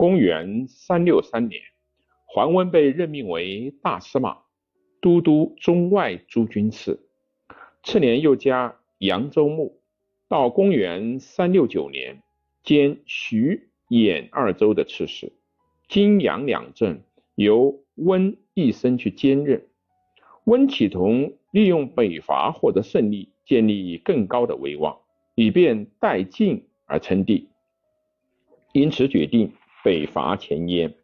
公元三六三年，桓温被任命为大司马、都督中外诸军事。次年又加扬州牧。到公元三六九年，兼徐、兖二州的刺史。金阳两镇由温一生去兼任。温启同利用北伐获得胜利，建立更高的威望，以便代晋而称帝。因此决定北伐前燕。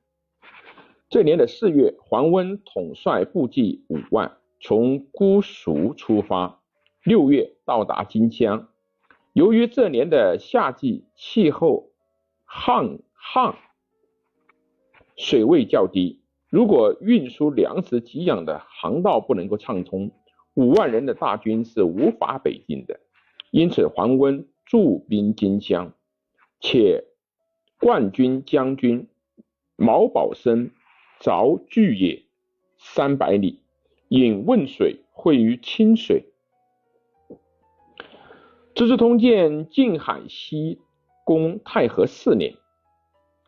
这年的四月，桓温统帅部骑五万，从姑熟出发。六月到达荆襄。由于这年的夏季气候旱旱，水位较低，如果运输粮食给养的航道不能够畅通，五万人的大军是无法北进的。因此，桓温驻兵荆襄，且冠军将军毛宝生凿巨野三百里，引汶水汇于清水。《资治通鉴》晋海西宫太和四年，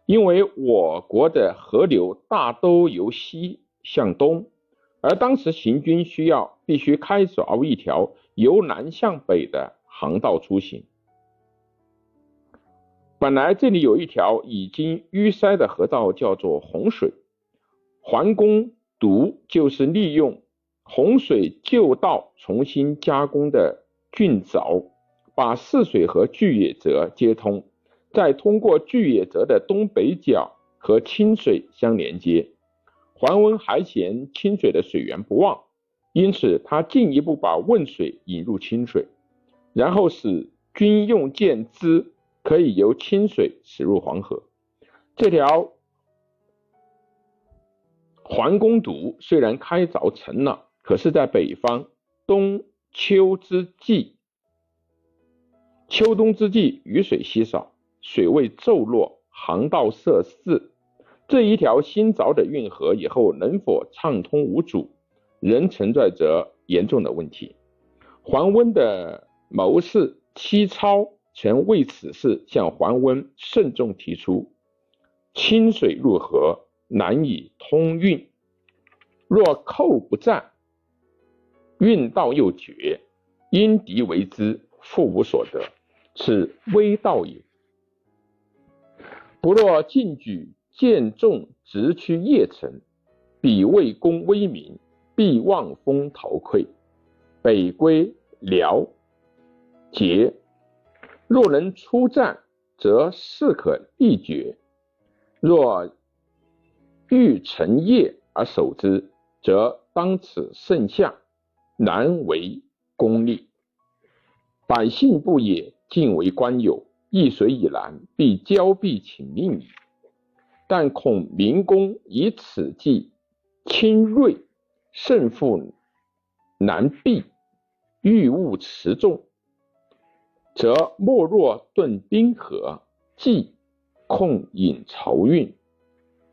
因为我国的河流大都由西向东，而当时行军需要必须开凿一条由南向北的航道出行。本来这里有一条已经淤塞的河道，叫做洪水。桓公独就是利用洪水旧道重新加工的郡凿。把泗水和巨野泽接通，再通过巨野泽的东北角和清水相连接。桓温还嫌清水的水源不旺，因此他进一步把汶水引入清水，然后使军用舰只可以由清水驶入黄河。这条环公堵虽然开凿成了，可是，在北方冬秋之际。秋冬之际，雨水稀少，水位骤落，航道涉事。这一条新凿的运河以后能否畅通无阻，仍存在着严重的问题。桓温的谋士戚超曾为此事向桓温慎重提出：清水入河，难以通运；若寇不战，运道又绝，因敌为之，复无所得。此危道也。不若进举见众直趋邺城，彼为公威名，必望风逃溃，北归辽节。若能出战，则势可力绝；若欲成业而守之，则当此盛夏，难为功利。百姓不也。尽为官有，易水以南，必交臂请命矣。但恐明公以此计轻锐，胜负难避，欲物持重，则莫若顿冰河，计控引漕运，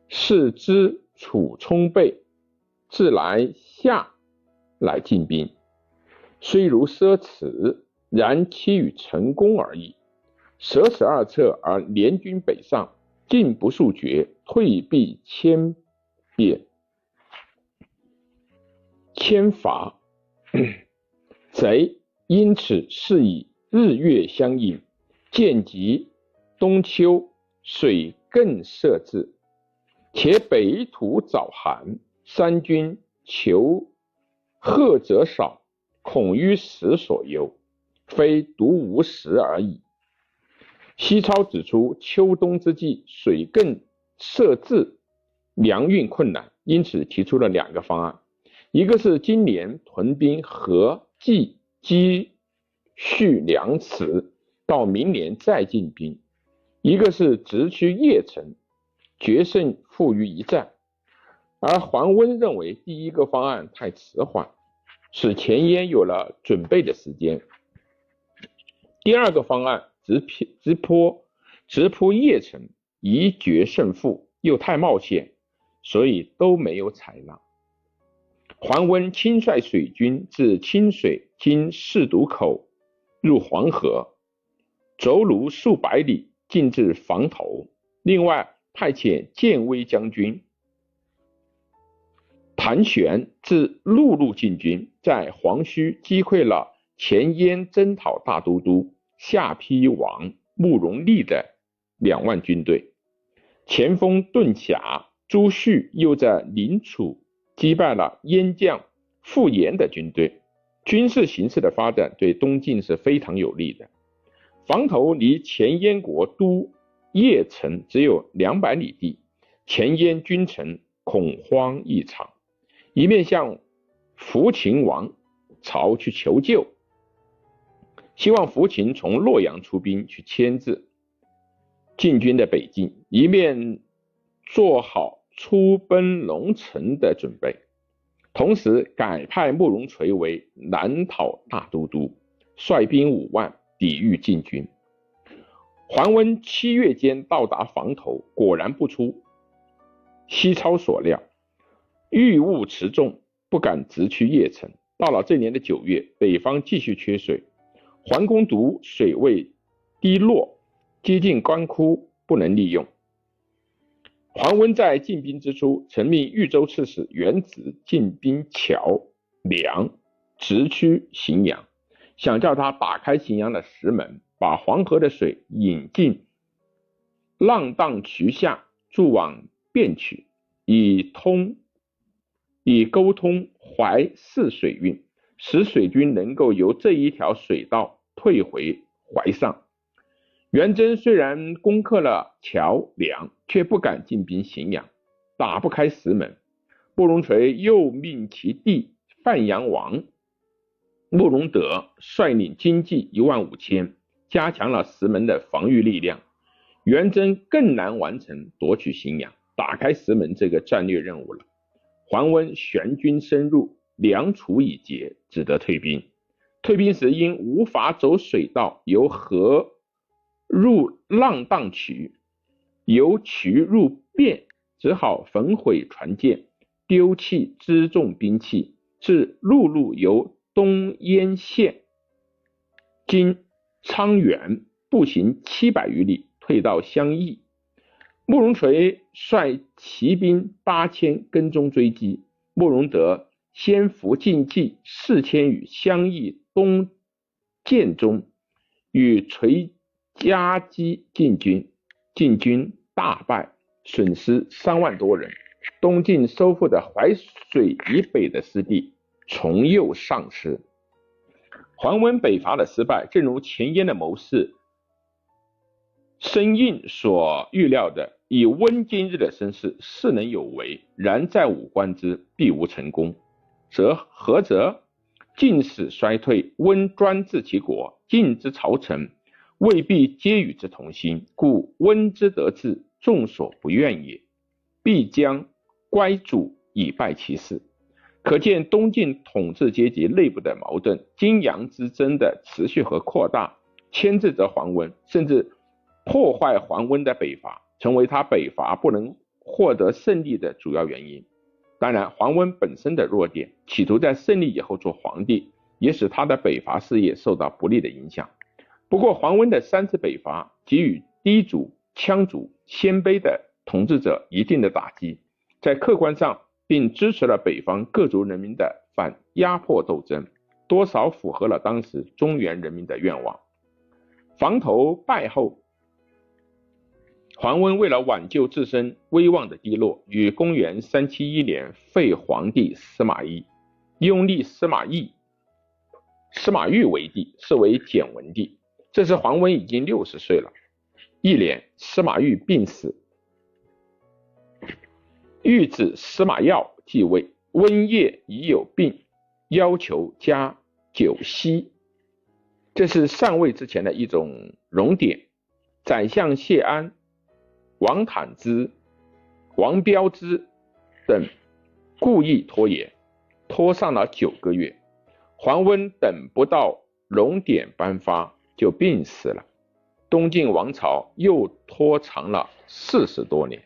视之楚充备，自来下乃进兵，虽如奢侈。然期与成功而已。舍此二策而联军北上，进不速决，退必千变，千伐。贼因此是以日月相应，见及冬秋，水更涉至，且北土早寒，三军求贺者少，恐于时所忧。非独无时而已。西超指出，秋冬之际水更涉至，粮运困难，因此提出了两个方案：一个是今年屯兵和计积蓄粮池，到明年再进兵；一个是直趋邺城，决胜负于一战。而桓温认为第一个方案太迟缓，使前燕有了准备的时间。第二个方案直劈直扑直扑邺城，一决胜负，又太冒险，所以都没有采纳。桓温亲率水军至清水经四渡口入黄河，轴卢数百里，进至房头。另外派遣建威将军谭玄自陆路进军，在黄须击溃了前燕征讨大都督下邳王慕容立的两万军队。前锋遁甲朱旭又在临楚击败了燕将傅延的军队。军事形势的发展对东晋是非常有利的。房头离前燕国都邺城只有两百里地，前燕君臣恐慌异常，一面向福秦王朝去求救，希望福秦从洛阳出兵去牵制晋军的北进，一面做好出奔龙城的准备。同时改派慕容垂为南讨大都督，率兵五万抵御晋军。桓温七月间到达房头，果然不出西超所料，遇雾持重，不敢直趋邺城。到了这年的九月，北方继续缺水，桓公渎水位低落，接近干枯，不能利用。桓温在进兵之初，曾命豫州刺史元子进兵桥梁，直趋荥阳，想叫他打开荥阳的石门，把黄河的水引进浪荡渠下，注往汴渠，以通以沟通淮泗水运，使水军能够由这一条水道退回淮上。元贞虽然攻克了桥梁，却不敢进兵荥阳，打不开石门。慕容垂又命其弟范阳王慕容德率领精骑一万五千，加强了石门的防御力量。元贞更难完成夺取荥阳、打开石门这个战略任务了。桓温玄军深入，粮储已竭，只得退兵。退兵时因无法走水道，由河。入浪荡渠，由渠入汴，只好焚毁船舰，丢弃辎重兵器，至陆路由东燕县经沧源步行七百余里，退到襄邑。慕容垂率骑兵八千跟踪追击，慕容德先伏晋骑四千于襄邑东涧中，与垂。夹击晋军，晋军大败，损失三万多人。东晋收复的淮水以北的失地重又丧失。桓温北伐的失败，正如前燕的谋士申印所预料的，以温今日的身世，势能有为，然在五官之，必无成功。则何则？晋使衰退，温专治其国，晋之朝臣。未必皆与之同心，故温之得志，众所不愿也。必将乖主以败其势。可见东晋统治阶级内部的矛盾、金阳之争的持续和扩大，牵制着桓温，甚至破坏桓温的北伐，成为他北伐不能获得胜利的主要原因。当然，桓温本身的弱点，企图在胜利以后做皇帝，也使他的北伐事业受到不利的影响。不过，桓温的三次北伐给予氐族、羌族、鲜卑的统治者一定的打击，在客观上并支持了北方各族人民的反压迫斗争，多少符合了当时中原人民的愿望。房头败后，桓温为了挽救自身威望的低落，于公元三七一年废皇帝司马懿，拥立司马懿、司马昱为帝，是为简文帝。这时桓温已经六十岁了。一年，司马懿病死，御子司马曜继位。温夜已有病，要求加九锡，这是上位之前的一种荣典。宰相谢安、王坦之、王彪之等故意拖延，拖上了九个月。桓温等不到荣典颁发。就病死了，东晋王朝又拖长了四十多年。